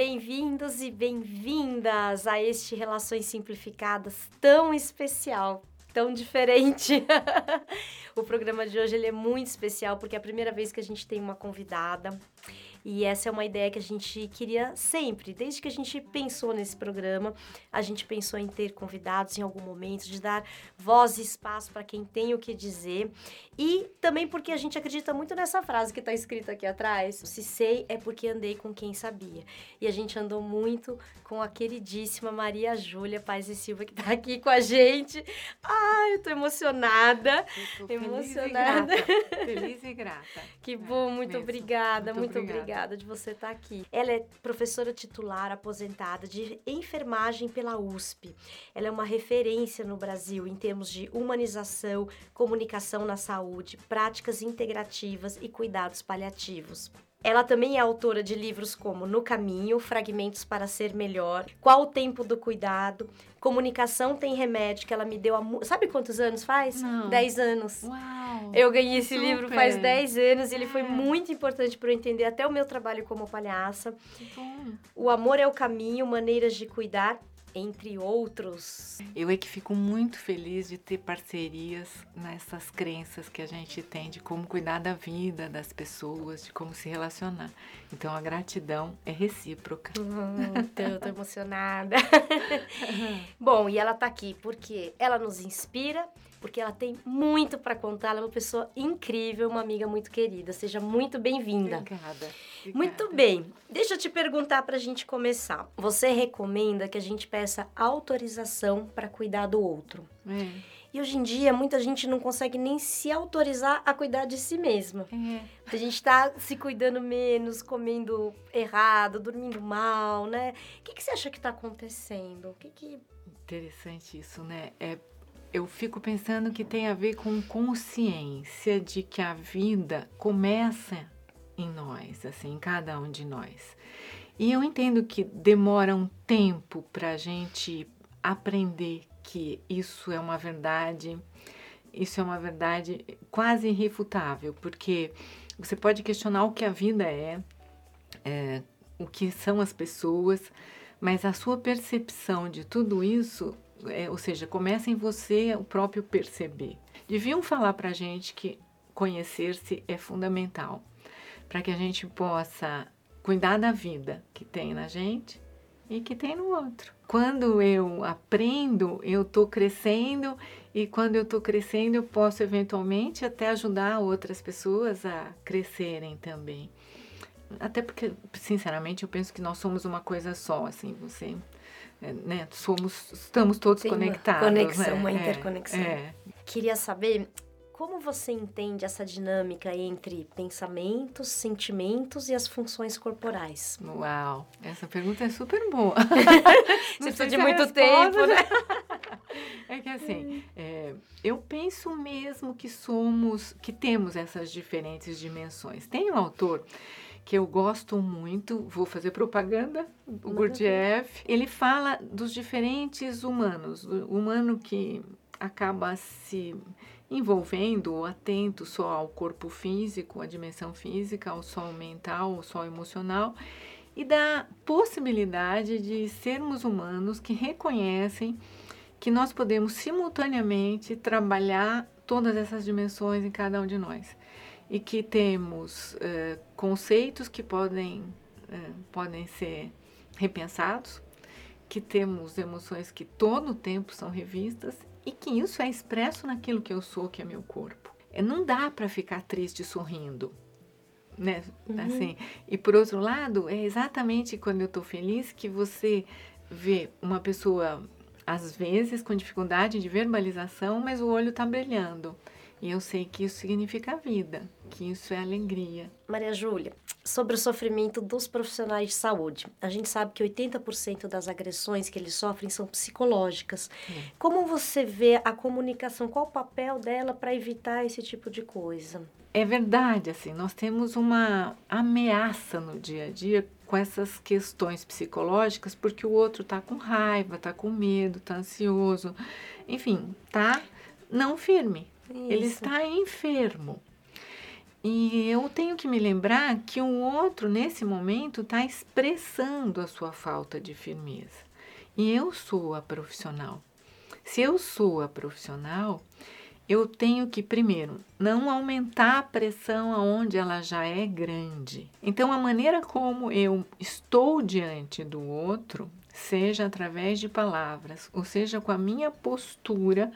Bem-vindos e bem-vindas a este Relações Simplificadas tão especial, tão diferente. o programa de hoje ele é muito especial porque é a primeira vez que a gente tem uma convidada. E essa é uma ideia que a gente queria sempre, desde que a gente pensou nesse programa, a gente pensou em ter convidados em algum momento, de dar voz e espaço para quem tem o que dizer. E também porque a gente acredita muito nessa frase que está escrita aqui atrás: se sei é porque andei com quem sabia. E a gente andou muito com a queridíssima Maria Júlia Paz e Silva, que está aqui com a gente. Ai, eu tô emocionada. Eu tô emocionada. Feliz e grata. Feliz e grata. Que bom, muito é, obrigada, muito, muito obrigada obrigada de você estar aqui. Ela é professora titular aposentada de enfermagem pela USP. Ela é uma referência no Brasil em termos de humanização, comunicação na saúde, práticas integrativas e cuidados paliativos. Ela também é autora de livros como No Caminho, Fragmentos para Ser Melhor, Qual o Tempo do Cuidado, Comunicação Tem Remédio, que ela me deu há... Sabe quantos anos faz? Não. Dez anos. Uau! Eu ganhei esse super. livro faz dez anos e ele é. foi muito importante para eu entender até o meu trabalho como palhaça. Que bom! O Amor é o Caminho, Maneiras de Cuidar entre outros. Eu é que fico muito feliz de ter parcerias nessas crenças que a gente tem de como cuidar da vida das pessoas, de como se relacionar. Então a gratidão é recíproca. Hum, tô, tô emocionada. Bom, e ela tá aqui porque ela nos inspira porque ela tem muito para contar. Ela é uma pessoa incrível, uma amiga muito querida. Seja muito bem-vinda. Obrigada, obrigada. Muito bem. Deixa eu te perguntar para a gente começar. Você recomenda que a gente peça autorização para cuidar do outro? É. E hoje em dia, muita gente não consegue nem se autorizar a cuidar de si mesma. É. A gente está se cuidando menos, comendo errado, dormindo mal, né? O que, que você acha que está acontecendo? O que que... Interessante isso, né? É eu fico pensando que tem a ver com consciência de que a vida começa em nós, assim, em cada um de nós. E eu entendo que demora um tempo para a gente aprender que isso é uma verdade, isso é uma verdade quase irrefutável, porque você pode questionar o que a vida é, é o que são as pessoas, mas a sua percepção de tudo isso é, ou seja, começa em você o próprio perceber. Deviam falar para a gente que conhecer-se é fundamental para que a gente possa cuidar da vida que tem na gente e que tem no outro. Quando eu aprendo, eu estou crescendo e quando eu estou crescendo, eu posso eventualmente até ajudar outras pessoas a crescerem também. Até porque, sinceramente, eu penso que nós somos uma coisa só, assim, você né, somos, estamos todos Tem conectados. Uma conexão, né? uma é, interconexão. É. Queria saber como você entende essa dinâmica entre pensamentos, sentimentos e as funções corporais? Uau, essa pergunta é super boa. você precisa de muito tempo, né? É que assim, é, eu penso mesmo que somos, que temos essas diferentes dimensões. Tem um autor que eu gosto muito, vou fazer propaganda, o Gurdjieff. Ele fala dos diferentes humanos, o humano que acaba se envolvendo ou atento só ao corpo físico, à dimensão física, ao só mental, ao só emocional, e da possibilidade de sermos humanos que reconhecem que nós podemos simultaneamente trabalhar todas essas dimensões em cada um de nós e que temos uh, conceitos que podem, uh, podem ser repensados, que temos emoções que todo o tempo são revistas e que isso é expresso naquilo que eu sou, que é meu corpo. É, não dá para ficar triste sorrindo. Né? Uhum. Assim, e por outro lado, é exatamente quando eu estou feliz que você vê uma pessoa, às vezes, com dificuldade de verbalização, mas o olho está brilhando. E eu sei que isso significa vida, que isso é alegria. Maria Júlia, sobre o sofrimento dos profissionais de saúde. A gente sabe que 80% das agressões que eles sofrem são psicológicas. Como você vê a comunicação? Qual o papel dela para evitar esse tipo de coisa? É verdade, assim, nós temos uma ameaça no dia a dia com essas questões psicológicas, porque o outro está com raiva, está com medo, está ansioso, enfim, tá não firme, isso. Ele está enfermo. E eu tenho que me lembrar que o outro, nesse momento, está expressando a sua falta de firmeza. E eu sou a profissional. Se eu sou a profissional, eu tenho que, primeiro, não aumentar a pressão aonde ela já é grande. Então, a maneira como eu estou diante do outro, seja através de palavras, ou seja com a minha postura,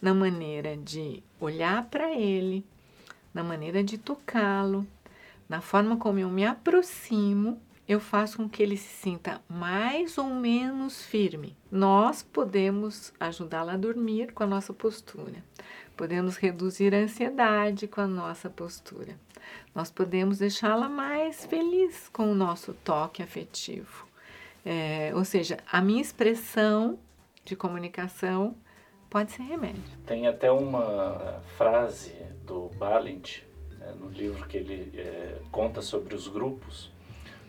na maneira de olhar para ele, na maneira de tocá-lo, na forma como eu me aproximo, eu faço com que ele se sinta mais ou menos firme. Nós podemos ajudá-lo a dormir com a nossa postura. Podemos reduzir a ansiedade com a nossa postura. Nós podemos deixá-la mais feliz com o nosso toque afetivo. É, ou seja, a minha expressão de comunicação pode ser remédio. Tem até uma frase do Balint, né, no livro que ele é, conta sobre os grupos,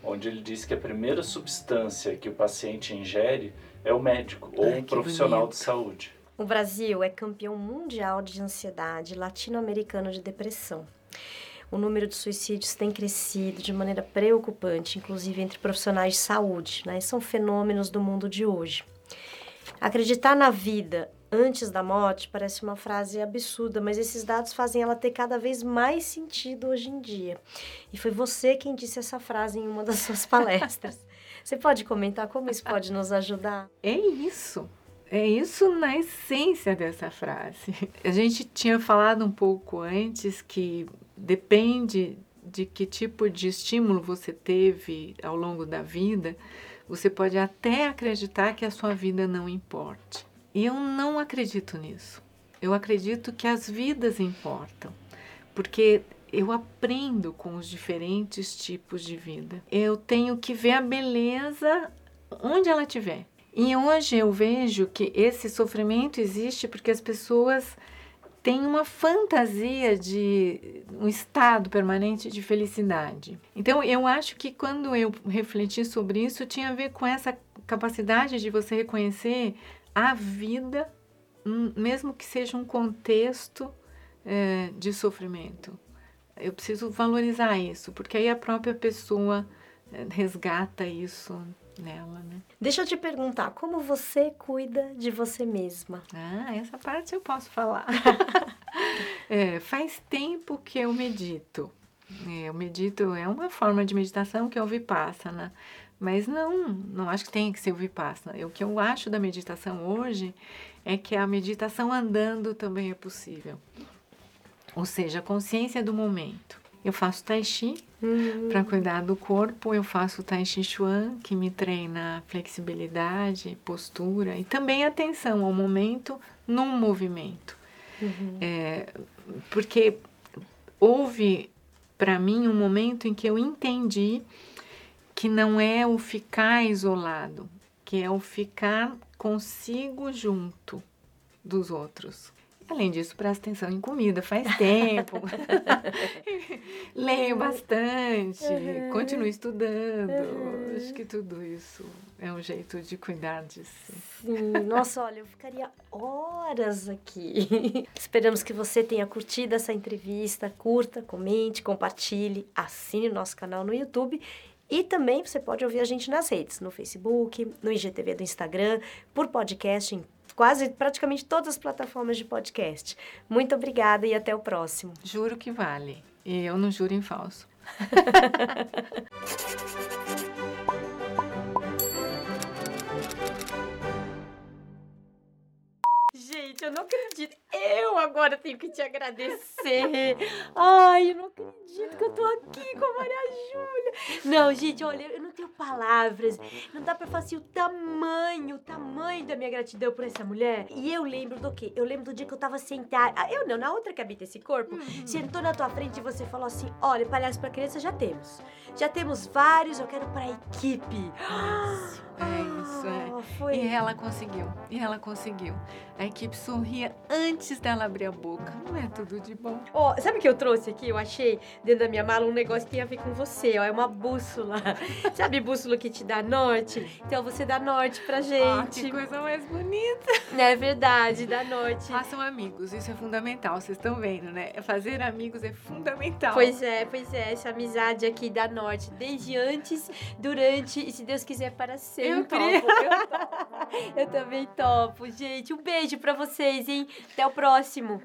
onde ele diz que a primeira substância que o paciente ingere é o médico ou um profissional bonito. de saúde. O Brasil é campeão mundial de ansiedade, latino-americano de depressão. O número de suicídios tem crescido de maneira preocupante, inclusive entre profissionais de saúde, né? São fenômenos do mundo de hoje. Acreditar na vida antes da morte parece uma frase absurda, mas esses dados fazem ela ter cada vez mais sentido hoje em dia. E foi você quem disse essa frase em uma das suas palestras. você pode comentar como isso pode nos ajudar? É isso. É isso na essência dessa frase. A gente tinha falado um pouco antes que depende de que tipo de estímulo você teve ao longo da vida, você pode até acreditar que a sua vida não importe. E eu não acredito nisso. Eu acredito que as vidas importam, porque eu aprendo com os diferentes tipos de vida. Eu tenho que ver a beleza onde ela estiver. E hoje eu vejo que esse sofrimento existe porque as pessoas têm uma fantasia de um estado permanente de felicidade. Então eu acho que quando eu refleti sobre isso tinha a ver com essa capacidade de você reconhecer a vida, hum, mesmo que seja um contexto é, de sofrimento. Eu preciso valorizar isso, porque aí a própria pessoa é, resgata isso nela, né? Deixa eu te perguntar, como você cuida de você mesma? Ah, essa parte eu posso falar. é, faz tempo que eu medito. É, eu medito, é uma forma de meditação que é o Vipassana. Mas não, não acho que tenha que ser o Vipassana. O que eu acho da meditação hoje é que a meditação andando também é possível. Ou seja, a consciência do momento. Eu faço Tai Chi uhum. para cuidar do corpo, eu faço Tai Chi Chuan, que me treina flexibilidade, postura e também atenção ao momento no movimento. Uhum. É, porque houve para mim um momento em que eu entendi que não é o ficar isolado, que é o ficar consigo junto dos outros. Além disso, presta atenção em comida, faz tempo. Leio bastante, uhum. continuo estudando. Uhum. Acho que tudo isso é um jeito de cuidar de si. Sim, nossa, olha, eu ficaria horas aqui. Esperamos que você tenha curtido essa entrevista. Curta, comente, compartilhe, assine o nosso canal no YouTube e também você pode ouvir a gente nas redes, no Facebook, no IGTV do Instagram, por podcast, em quase praticamente todas as plataformas de podcast. Muito obrigada e até o próximo. Juro que vale. E eu não juro em falso. eu não acredito. Eu agora tenho que te agradecer. Ai, eu não acredito que eu tô aqui com a Maria Júlia. Não, gente, olha, eu não tenho palavras. Não dá pra falar assim o tamanho, o tamanho da minha gratidão por essa mulher. E eu lembro do quê? Eu lembro do dia que eu tava sentada. Ah, eu não, na outra que habita esse corpo. Uhum. Sentou na tua frente e você falou assim: olha, palhaço pra criança já temos. Já temos vários, eu quero pra equipe. É isso, é. Ah, foi... E ela conseguiu. E ela conseguiu. A equipe sorria antes dela abrir a boca, não é tudo de bom. Ó, sabe o que eu trouxe aqui? Eu achei dentro da minha mala um negócio que tem a ver com você, ó. É uma bússola. sabe bússola que te dá norte? Então você dá norte pra Ah, gente. que coisa mais bonita. é verdade, dá norte. Façam amigos, isso é fundamental, vocês estão vendo, né? Fazer amigos é fundamental. Pois é, pois é, essa amizade aqui dá norte, desde antes, durante e se Deus quiser para sempre. Eu topo, eu topo. Eu também topo, gente. Um beijo pra vocês, hein? Até o próximo.